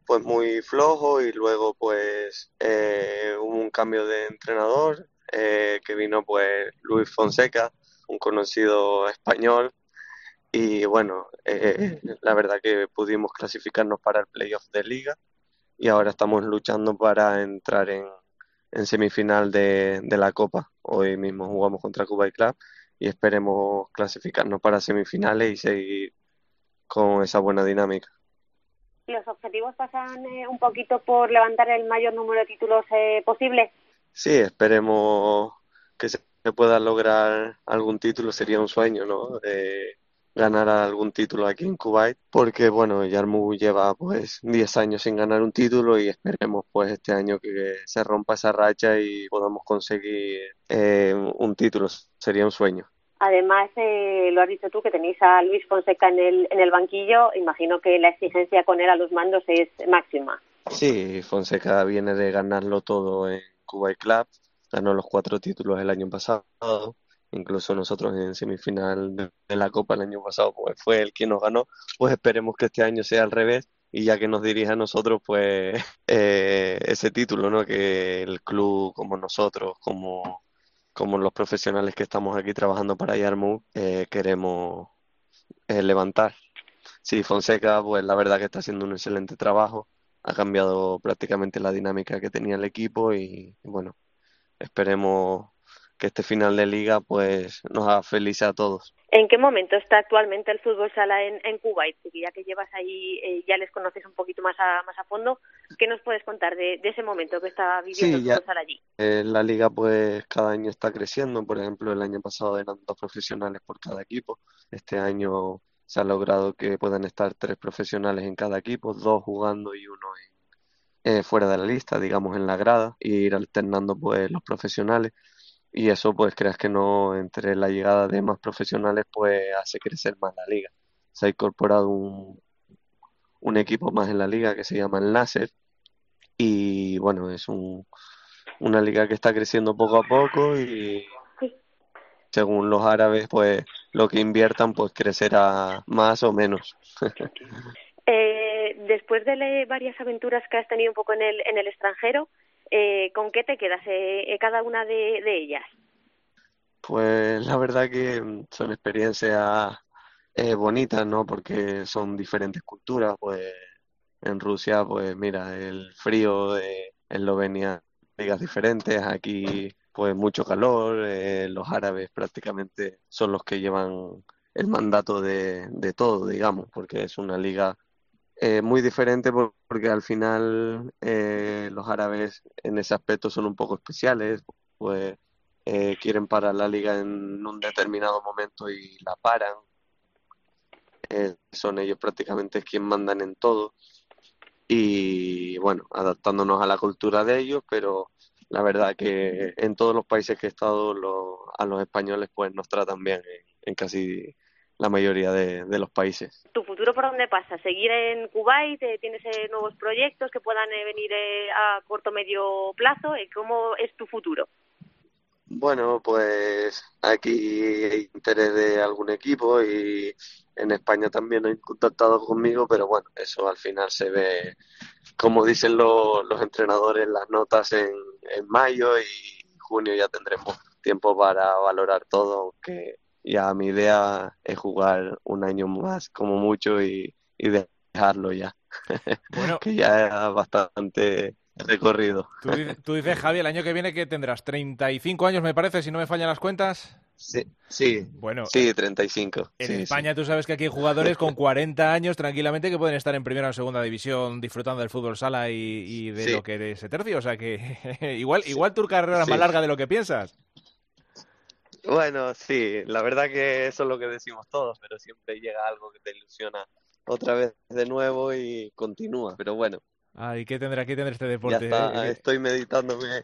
pues muy flojo y luego pues eh, hubo un cambio de entrenador eh, que vino pues Luis Fonseca, un conocido español y bueno, eh, la verdad que pudimos clasificarnos para el playoff de liga y ahora estamos luchando para entrar en, en semifinal de, de, la Copa. Hoy mismo jugamos contra Cuba y Club y esperemos clasificarnos para semifinales y seguir con esa buena dinámica. ¿Los objetivos pasan eh, un poquito por levantar el mayor número de títulos eh, posible? Sí, esperemos que se pueda lograr algún título, sería un sueño, ¿no? Eh, ganar algún título aquí en Kuwait, porque bueno, Yarmou lleva pues 10 años sin ganar un título y esperemos pues este año que se rompa esa racha y podamos conseguir eh, un título, sería un sueño. Además, eh, lo has dicho tú, que tenéis a Luis Fonseca en el, en el banquillo. Imagino que la exigencia con él a los mandos es máxima. Sí, Fonseca viene de ganarlo todo en Kuwait Club. Ganó los cuatro títulos el año pasado. Incluso nosotros en semifinal de la Copa el año pasado pues fue el quien nos ganó. Pues esperemos que este año sea al revés y ya que nos dirige a nosotros pues <laughs> eh, ese título, ¿no? Que el club como nosotros, como, como los profesionales que estamos aquí trabajando para Yarmouth eh, queremos eh, levantar. Sí, Fonseca pues la verdad que está haciendo un excelente trabajo. Ha cambiado prácticamente la dinámica que tenía el equipo y, y bueno, esperemos que este final de liga pues nos haga felices a todos. ¿En qué momento está actualmente el fútbol sala en, en Kuwait? Ya que llevas ahí, eh, ya les conoces un poquito más a, más a fondo, ¿qué nos puedes contar de, de ese momento que está viviendo sí, el fútbol sala allí? Eh, la liga pues cada año está creciendo, por ejemplo el año pasado eran dos profesionales por cada equipo, este año se ha logrado que puedan estar tres profesionales en cada equipo, dos jugando y uno en, eh, fuera de la lista, digamos en la grada, y ir alternando pues los profesionales. Y eso pues creas que no entre la llegada de más profesionales pues hace crecer más la liga. Se ha incorporado un, un equipo más en la liga que se llama el Nasser y bueno es un, una liga que está creciendo poco a poco y, según los árabes, pues lo que inviertan, pues crecerá más o menos. <laughs> Eh, después de varias aventuras que has tenido un poco en el, en el extranjero, eh, ¿con qué te quedas eh, cada una de, de, ellas? Pues la verdad que son experiencias bonitas, ¿no? Porque son diferentes culturas, pues en Rusia, pues mira, el frío de Eslovenia, ligas diferentes, aquí pues mucho calor, los árabes prácticamente son los que llevan el mandato de, de todo, digamos, porque es una liga eh, muy diferente porque al final eh, los árabes en ese aspecto son un poco especiales, pues eh, quieren parar la liga en un determinado momento y la paran. son ellos prácticamente quienes mandan en todo y bueno, adaptándonos a la cultura de ellos, pero la verdad que en todos los países que he estado a los españoles pues nos tratan bien en casi la mayoría de, los países. ¿Tu futuro por dónde pasa? ¿Seguir en Kuwait? Eh, ¿Tienes eh, nuevos proyectos que puedan eh, venir a corto medio plazo? ¿Cómo es tu futuro? Bueno, pues aquí hay interés de algún equipo y en España también han contactado conmigo, pero bueno, eso al final se ve, como dicen los, los entrenadores, las notas en, en mayo y junio ya tendremos tiempo para valorar todo, aunque ya mi idea es jugar un año más como mucho y, dejarlo ya. <laughs> Bueno, que ya es bastante recorrido. ¿tú dices, Javi, el año que viene que tendrás 35 años, me parece, si no me fallan las cuentas. Sí, sí. Bueno, sí, 35. En España tú sabes que aquí hay jugadores con 40 años tranquilamente que pueden estar en primera o segunda división disfrutando del fútbol sala y, de lo que es tercio. O sea que <laughs> igual, igual tu carrera es más larga de lo que piensas. Bueno, sí, la verdad que eso es lo que decimos todos, pero siempre llega algo que te ilusiona otra vez de nuevo y continúa, pero bueno. Ay, ¿qué tendrá, qué tendrá este deporte? Ya eh? estoy meditándome.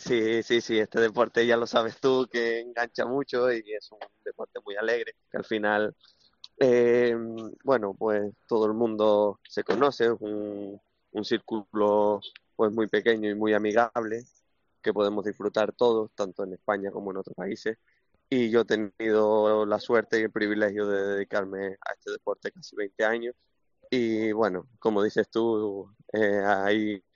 Sí, sí, sí, este deporte ya lo sabes tú, que engancha mucho y es un deporte muy alegre, que al final, eh, bueno, pues todo el mundo se conoce, es un, círculo pues muy pequeño y muy amigable que podemos disfrutar todos, tanto en España como en otros países. Y yo he tenido la suerte y el privilegio de dedicarme a este deporte casi 20 años. Y bueno, como dices tú, eh,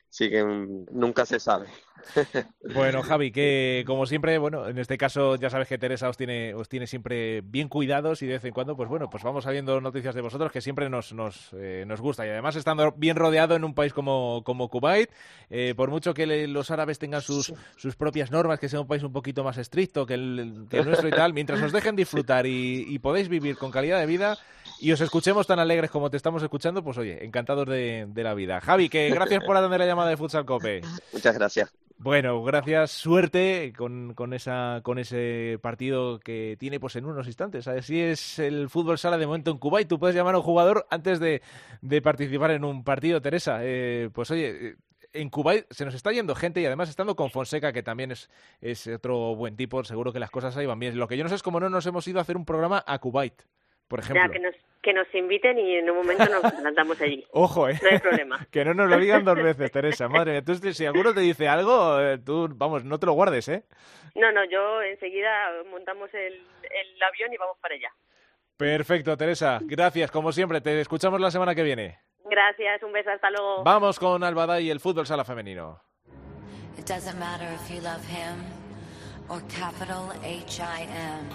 ahí siguen, nunca se sabe. <laughs> Bueno, Javi, que como siempre, bueno, en este caso ya sabes que Teresa os tiene, os tiene siempre bien cuidados y de vez en cuando, pues bueno, pues vamos sabiendo noticias de vosotros que siempre nos, nos, eh, nos gusta. Y además estando bien rodeado en un país como, como Kuwait, eh, por mucho que los árabes tengan sus, sus propias normas, que sea un país un poquito más estricto que el, que nuestro y tal, mientras os dejen disfrutar y, y podéis vivir con calidad de vida, y os escuchemos tan alegres como te estamos escuchando, pues oye, encantados de, de la vida. Javi, que gracias por atender la llamada de Futsal Cope. Muchas gracias. Bueno, gracias, suerte con, con, esa, con ese partido que tiene pues en unos instantes. Así es el fútbol sala de momento en Cuba y tú puedes llamar a un jugador antes de, de participar en un partido, Teresa. Eh, pues oye, eh, en Kuwait se nos está yendo gente y además estando con Fonseca, que también es, es otro buen tipo, seguro que las cosas ahí van bien. Lo que yo no sé es cómo no nos hemos ido a hacer un programa a Kuwait por ejemplo. que nos, que nos inviten y en un momento nos <laughs> plantamos allí. Ojo, ¿eh? No hay problema. <laughs> que no nos lo digan dos <laughs> veces, Teresa. Madre mía, tú, si alguno te dice algo, eh, tú, vamos, no te lo guardes, ¿eh? No, no, yo enseguida montamos el, el avión y vamos para allá. Perfecto, Teresa. Gracias, como siempre. Te escuchamos la semana que viene. Gracias, un beso, hasta luego. Vamos con Albada y el fútbol sala femenino. It doesn't matter if you love him or capital H-I-M.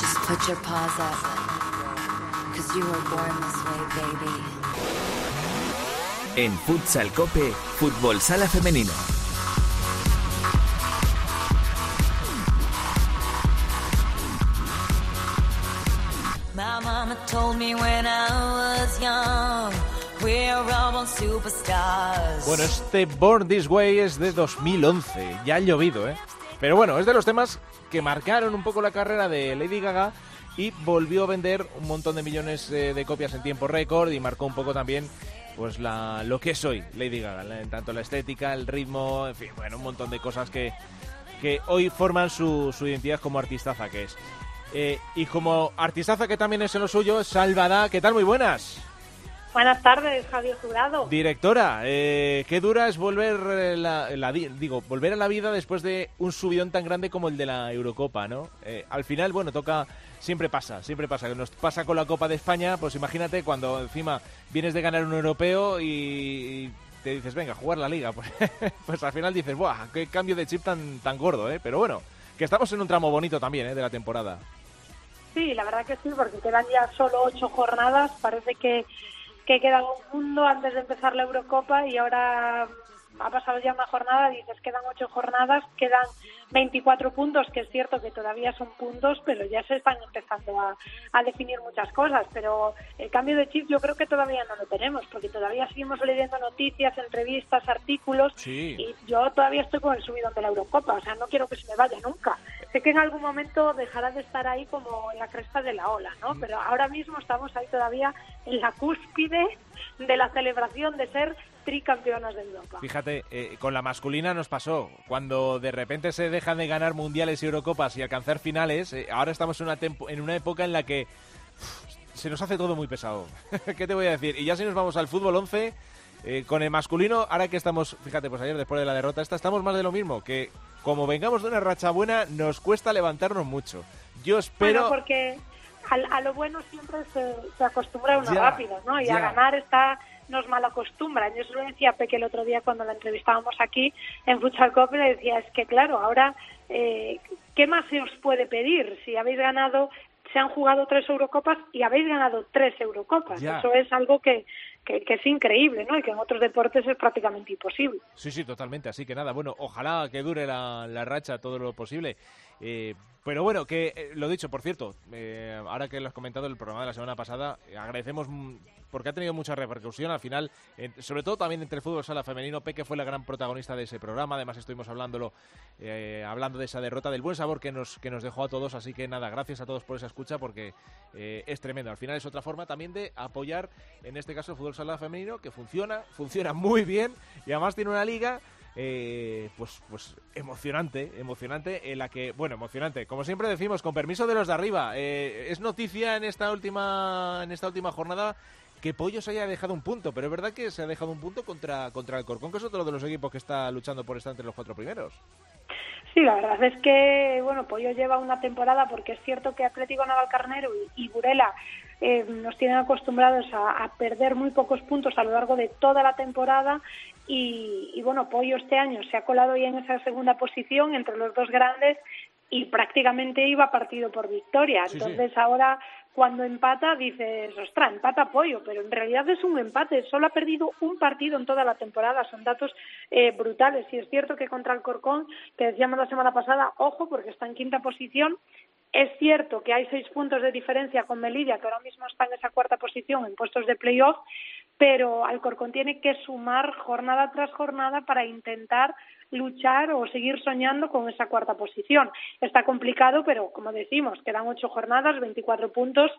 Just put your paws up, cause you were born this way, baby. En Futsal Cope, Fútbol Sala Femenino. My mama told me when I was young. Bueno, este Born This Way es de 2011, ya ha llovido, ¿eh? Pero bueno, es de los temas que marcaron un poco la carrera de Lady Gaga y volvió a vender un montón de millones eh, de copias en tiempo récord y marcó un poco también pues la, lo que es hoy Lady Gaga, en tanto la estética, el ritmo, en fin, bueno, un montón de cosas que, que hoy forman su, su identidad como artistaza que es. Eh, y como artistaza que también es en lo suyo, Salvada, ¿qué tal? Muy buenas. Buenas tardes, Javier Jurado. Directora, eh, qué dura es volver eh, la, la di- digo volver a la vida después de un subidón tan grande como el de la Eurocopa, ¿no? Eh, al final, bueno, toca siempre pasa, siempre pasa. Nos pasa con la Copa de España, pues imagínate cuando encima vienes de ganar un europeo y, te dices, venga, jugar la liga, <laughs> pues, pues al final dices, ¡buah! ¡Qué cambio de chip tan, tan gordo, eh! Pero bueno, que estamos en un tramo bonito también, ¿eh? De la temporada. Sí, la verdad que sí, porque quedan ya solo ocho jornadas. Parece que, que queda un mundo antes de empezar la Eurocopa y ahora ha pasado ya una jornada, dices, quedan ocho jornadas, quedan 24 puntos, que es cierto que todavía son puntos, pero ya se están empezando a, a definir muchas cosas. Pero el cambio de chip yo creo que todavía no lo tenemos, porque todavía seguimos leyendo noticias, entrevistas, artículos, Sí. y yo todavía estoy con el subidón de la Eurocopa, o sea, no quiero que se me vaya nunca. Sé que en algún momento dejará de estar ahí como en la cresta de la ola, ¿no? Pero ahora mismo estamos ahí todavía en la cúspide de la celebración de ser tricampeonas de Europa. Fíjate, eh, con la masculina nos pasó. Cuando de repente se dejan de ganar mundiales y Eurocopas y alcanzar finales, eh, ahora estamos en una, en una época en la que uf, se nos hace todo muy pesado. <laughs> ¿Qué te voy a decir? Y ya si nos vamos al fútbol 11, eh, con el masculino, ahora que estamos, fíjate, pues ayer después de la derrota esta, estamos más de lo mismo, que como vengamos de una racha buena, nos cuesta levantarnos mucho. Yo espero... Bueno, porque al- a, lo bueno siempre se, se acostumbra uno Ya, rápido, ¿no? Y ya. a ganar está nos mal acostumbran. Yo se lo decía a Peque el otro día cuando la entrevistábamos aquí en Futsal Cop, le decía, es que claro, ahora, eh, ¿qué más se os puede pedir? Si habéis ganado, se han jugado tres Eurocopas y habéis ganado tres Eurocopas. Ya. Eso es algo que, que, que es increíble, ¿no? Y que en otros deportes es prácticamente imposible. Sí, sí, totalmente. Así que nada, bueno, ojalá que dure la, la racha todo lo posible. Eh, pero bueno, que eh, lo dicho, por cierto, eh, ahora que lo has comentado en el programa de la semana pasada, agradecemos porque ha tenido mucha repercusión al final, sobre todo también entre el fútbol sala femenino. Peque fue la gran protagonista de ese programa, además estuvimos hablándolo, eh, hablando de esa derrota, del buen sabor que nos, que nos dejó a todos. Así que nada, gracias a todos por esa escucha porque eh, es tremendo. Al final es otra forma también de apoyar, en este caso, el fútbol sala femenino, que funciona, funciona muy bien y además tiene una liga eh, pues, pues emocionante, emocionante, en la que, bueno, emocionante, como siempre decimos, con permiso de los de arriba, eh, es noticia en esta última, en esta última jornada que Pollos haya dejado un punto, pero es verdad que se ha dejado un punto contra, contra el Corcón, que es otro de los equipos que está luchando por estar entre los cuatro primeros. Sí, la verdad es que, bueno, Pollo lleva una temporada porque es cierto que Atlético Navalcarnero y, y Burela eh, nos tienen acostumbrados a, a perder muy pocos puntos a lo largo de toda la temporada y, y, bueno, Pollo este año se ha colado ya en esa segunda posición entre los dos grandes y prácticamente iba partido por victoria. Sí, sí. Entonces ahora cuando empata dices, ostras, empata Pollo, pero en realidad es un empate. Solo ha perdido un partido en toda la temporada. Son datos eh, brutales. Y es cierto que contra el Corcón, que decíamos la semana pasada, ojo, porque está en quinta posición. Es cierto que hay seis puntos de diferencia con Melilla, que ahora mismo está en esa cuarta posición en puestos de playoff, pero Alcorcón tiene que sumar jornada tras jornada para intentar luchar o seguir soñando con esa cuarta posición. Está complicado, pero como decimos, quedan ocho jornadas, 24 puntos,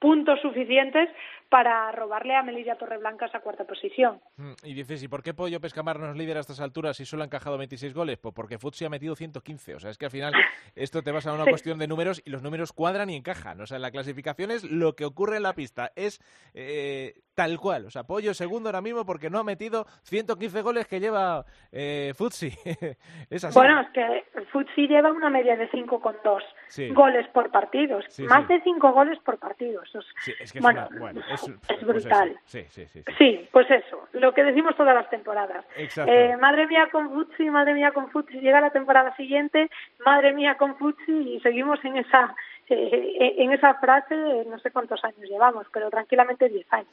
puntos suficientes para robarle a Melilla Torreblanca esa cuarta posición. Mm, Y dices, ¿y por qué Pollo Pescamar no es líder a estas alturas y solo ha encajado 26 goles? Pues porque Futsi ha metido 115. O sea, es que al final <laughs> esto te pasa a una Sí. cuestión de números y los números cuadran y encajan. O sea, en la clasificación es lo que ocurre en la pista. Es eh, tal cual. O sea, Pollo segundo ahora mismo porque no ha metido 115 goles que lleva eh, Futsi. <laughs> es así. Bueno, es que Futsi lleva una media de 5,2 Sí. goles por partido. Sí, Más sí. de 5 goles por partido. Eso es, que es bueno, una- bueno, es, es pues brutal. Sí, sí, sí. sí. Sí, pues eso, lo que decimos todas las temporadas. Exacto. Eh, madre mía con Futsi, madre mía con Futsi, llega la temporada siguiente, madre mía con Futsi y seguimos en esa en esa frase, no sé cuántos años llevamos, pero tranquilamente 10 años.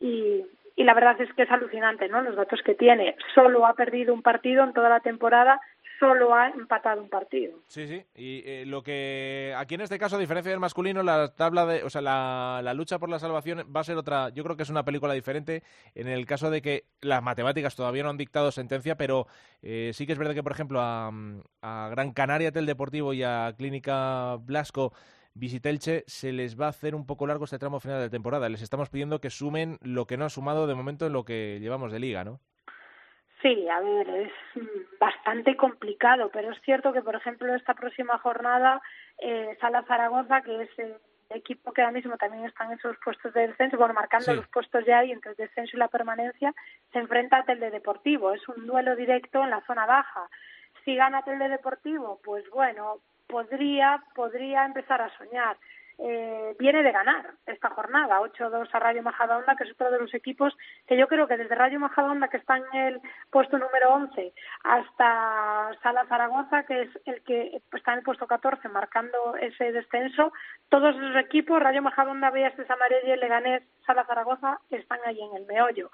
Y, y la verdad es que es alucinante, ¿no? Los datos que tiene. Solo ha perdido un partido en toda la temporada, solo ha empatado un partido. Sí, sí. Y eh, lo que aquí en este caso, a diferencia del masculino, la tabla de, o sea, la, la lucha por la salvación va a ser otra. Yo creo que es una película diferente en el caso de que las matemáticas todavía no han dictado sentencia, pero eh, sí que es verdad que, por ejemplo, a, Gran Canaria Tel Deportivo y a Clínica Blasco Visitelche se les va a hacer un poco largo este tramo final de temporada. Les estamos pidiendo que sumen lo que no han sumado de momento en lo que llevamos de liga, ¿no? Sí, a ver, es mm, bastante complicado, pero es cierto que, por ejemplo, esta próxima jornada, eh, Sala Zaragoza, que es eh, equipo que ahora mismo también están en esos puestos de descenso, bueno, marcando los puestos ya ahí entre el descenso y la permanencia, se enfrenta a Telde Deportivo. Es un duelo directo en la zona baja. Si gana Telde Deportivo, pues bueno, podría, podría empezar a soñar eh, viene de ganar esta jornada, 8-2 a Rayo Majadahonda, que es otro de los equipos que yo creo que desde Rayo Majadahonda, que está en el puesto número 11, hasta Sala Zaragoza, que es el que está en el puesto 14, marcando ese descenso, todos esos equipos, Rayo Majadahonda, Vías de Leganés, Sala Zaragoza, están ahí en el meollo.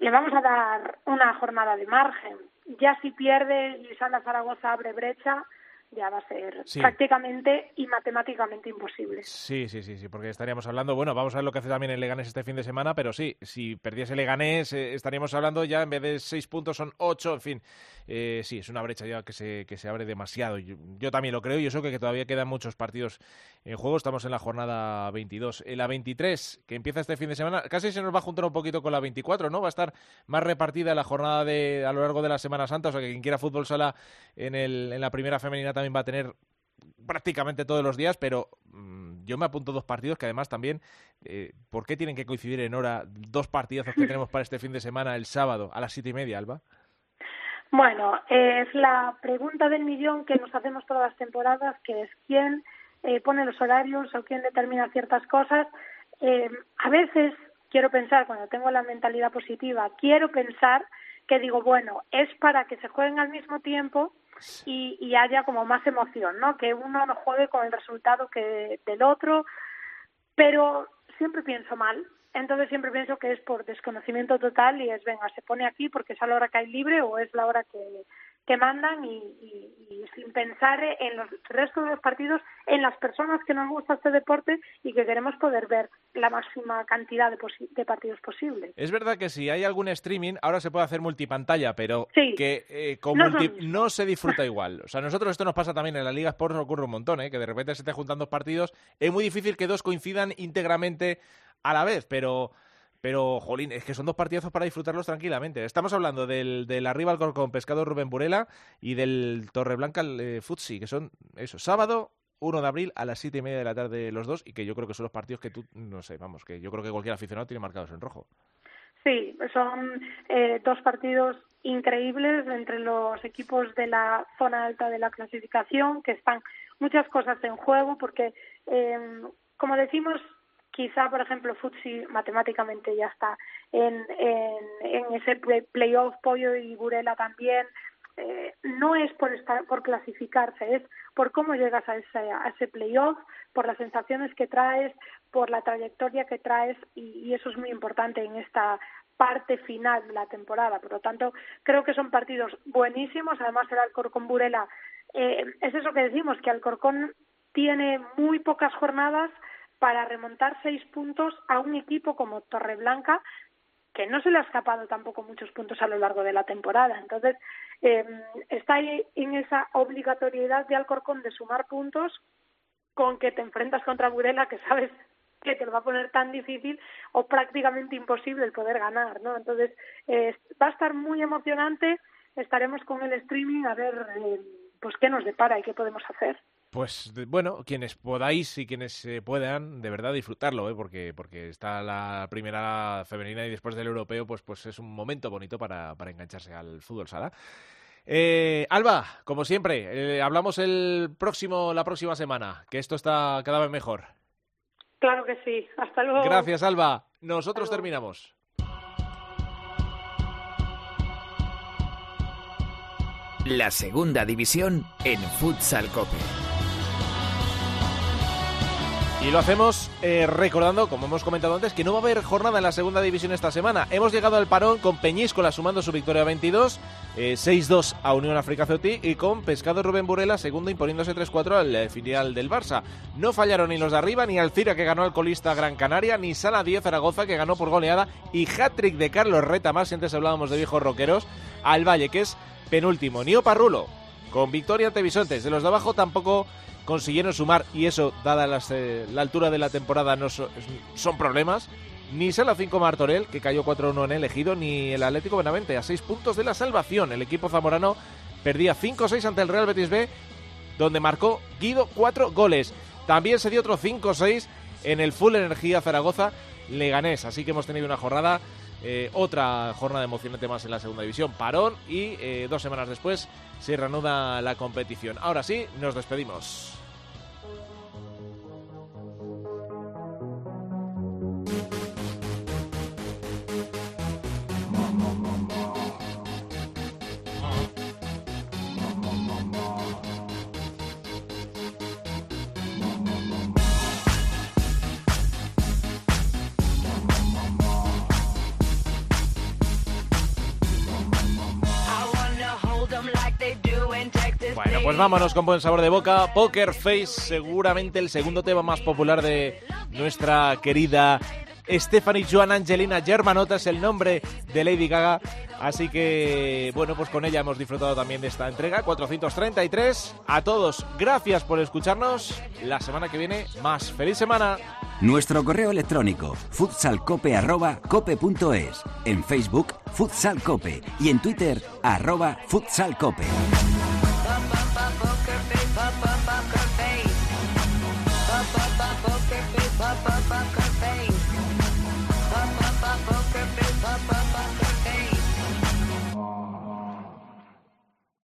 Le vamos a dar una jornada de margen. Ya si pierde y Sala Zaragoza abre brecha, ya va a ser prácticamente y matemáticamente imposible. Sí, sí, sí, sí, porque estaríamos hablando, bueno, vamos a ver lo que hace también el Leganés este fin de semana, pero sí, si perdiese el Leganés eh, estaríamos hablando ya en vez de seis puntos son ocho, en fin, eh, sí, es una brecha ya que se, que se abre demasiado. Yo, también lo creo y eso que, que todavía quedan muchos partidos en juego, estamos en la jornada 22. En la 23, que empieza este fin de semana, casi se nos va a juntar un poquito con la 24, ¿no? Va a estar más repartida la jornada de, a lo largo de la Semana Santa, o sea que quien quiera fútbol sala en, el, en la primera femenina también va a tener prácticamente todos los días, pero mm, yo me apunto dos partidos que además también, eh, ¿por qué tienen que coincidir en hora dos partidazos que tenemos para este fin de semana el sábado a las siete y media, Alba? Bueno, es la pregunta del millón que nos hacemos todas las temporadas, que es quién eh, pone los horarios o quién determina ciertas cosas. Eh, a veces quiero pensar, cuando tengo la mentalidad positiva, quiero pensar que digo, bueno, es para que se jueguen al mismo tiempo y, haya como más emoción, ¿no? Que uno no juegue con el resultado que del otro, pero siempre pienso mal. Entonces siempre pienso que es por desconocimiento total y es, venga, se pone aquí porque es a la hora que hay libre o es la hora que, que mandan y, sin pensar en los restos de los partidos, en las personas que nos gusta este deporte y que queremos poder ver la máxima cantidad de, partidos posibles. Es verdad que si hay algún streaming, ahora se puede hacer multipantalla, pero que eh, no, se disfruta <laughs> igual. O sea, nosotros esto nos pasa también en la Liga Sports, ocurre un montón, ¿eh? que de repente se te juntan dos partidos. Es muy difícil que dos coincidan íntegramente a la vez, pero pero, jolín, es que son dos partidazos para disfrutarlos tranquilamente. Estamos hablando del, del arriba con Pescado Rubén Burela y del Torreblanca eh, Futsi, que son eso, sábado 1 de abril a las siete y media de la tarde los dos y que yo creo que son los partidos que tú, no sé, vamos, que yo creo que cualquier aficionado tiene marcados en rojo. Sí, son eh, dos partidos increíbles entre los equipos de la zona alta de la clasificación, que están muchas cosas en juego, porque, eh, como decimos, quizá, por ejemplo, Futsi matemáticamente ya está en, en, ese playoff, Pollo y Burela también. Eh, no es por estar, por clasificarse, es por cómo llegas a ese, a ese playoff, por las sensaciones que traes, por la trayectoria que traes y, eso es muy importante en esta parte final de la temporada. Por lo tanto, creo que son partidos buenísimos. Además, el Alcorcón Burela eh, es eso que decimos, que Alcorcón tiene muy pocas jornadas para remontar seis puntos a un equipo como Torreblanca, que no se le ha escapado tampoco muchos puntos a lo largo de la temporada. Entonces, eh, está ahí en esa obligatoriedad de Alcorcón de sumar puntos con que te enfrentas contra Burela, que sabes que te lo va a poner tan difícil o prácticamente imposible el poder ganar, ¿no? Entonces, eh, va a estar muy emocionante, estaremos con el streaming a ver eh, pues qué nos depara y qué podemos hacer. Pues bueno, quienes podáis y quienes eh, puedan, de verdad disfrutarlo, ¿eh? porque, porque está la primera femenina y después del europeo, pues, pues es un momento bonito para, para engancharse al fútbol sala. Eh, Alba, como siempre, eh, hablamos el próximo, la próxima semana, que esto está cada vez mejor. Claro que sí. Hasta luego. Gracias, Alba. Nosotros terminamos. La segunda división en Futsal Cope. Y lo hacemos eh, recordando, como hemos comentado antes, que no va a haber jornada en la segunda división esta semana. Hemos llegado al parón con Peñíscola sumando su victoria 22, 6-2 eh, a Unión África Ceutí y con Pescado Rubén Burela segundo imponiéndose 3-4 al eh, filial del Barça. No fallaron ni los de arriba, ni Alcira que ganó al colista Gran Canaria, ni Sala 10 Zaragoza que ganó por goleada y hat-trick de Carlos Reta más, si antes hablábamos de viejos roqueros, al Valle que es penúltimo. Nio Parrulo con victoria ante Bisontes. De los de abajo tampoco consiguieron sumar y eso, dada eh, la altura de la temporada, no son problemas. Ni Sala 5 Martorell, que cayó 4-1 en elegido, ni el Atlético Benavente, a 6 puntos de la salvación. El equipo zamorano perdía 5-6 ante el Real Betis B, donde marcó Guido 4 goles. También se dio otro 5-6 en el Full Energía Zaragoza Leganés. Así que hemos tenido una jornada, eh, otra jornada emocionante más en la segunda división, parón y eh, dos semanas después se reanuda la competición. Ahora sí, nos despedimos. Vámonos con buen sabor de boca. Poker Face, seguramente el segundo tema más popular de nuestra querida Stephanie Joan Angelina Germanota, es el nombre de Lady Gaga. Así que, bueno, pues con ella hemos disfrutado también de esta entrega 433. A todos, gracias por escucharnos. La semana que viene, más. ¡Feliz semana! Nuestro correo electrónico futsalcope.cope.es En Facebook, futsalcope. Y en Twitter, arroba futsalcope.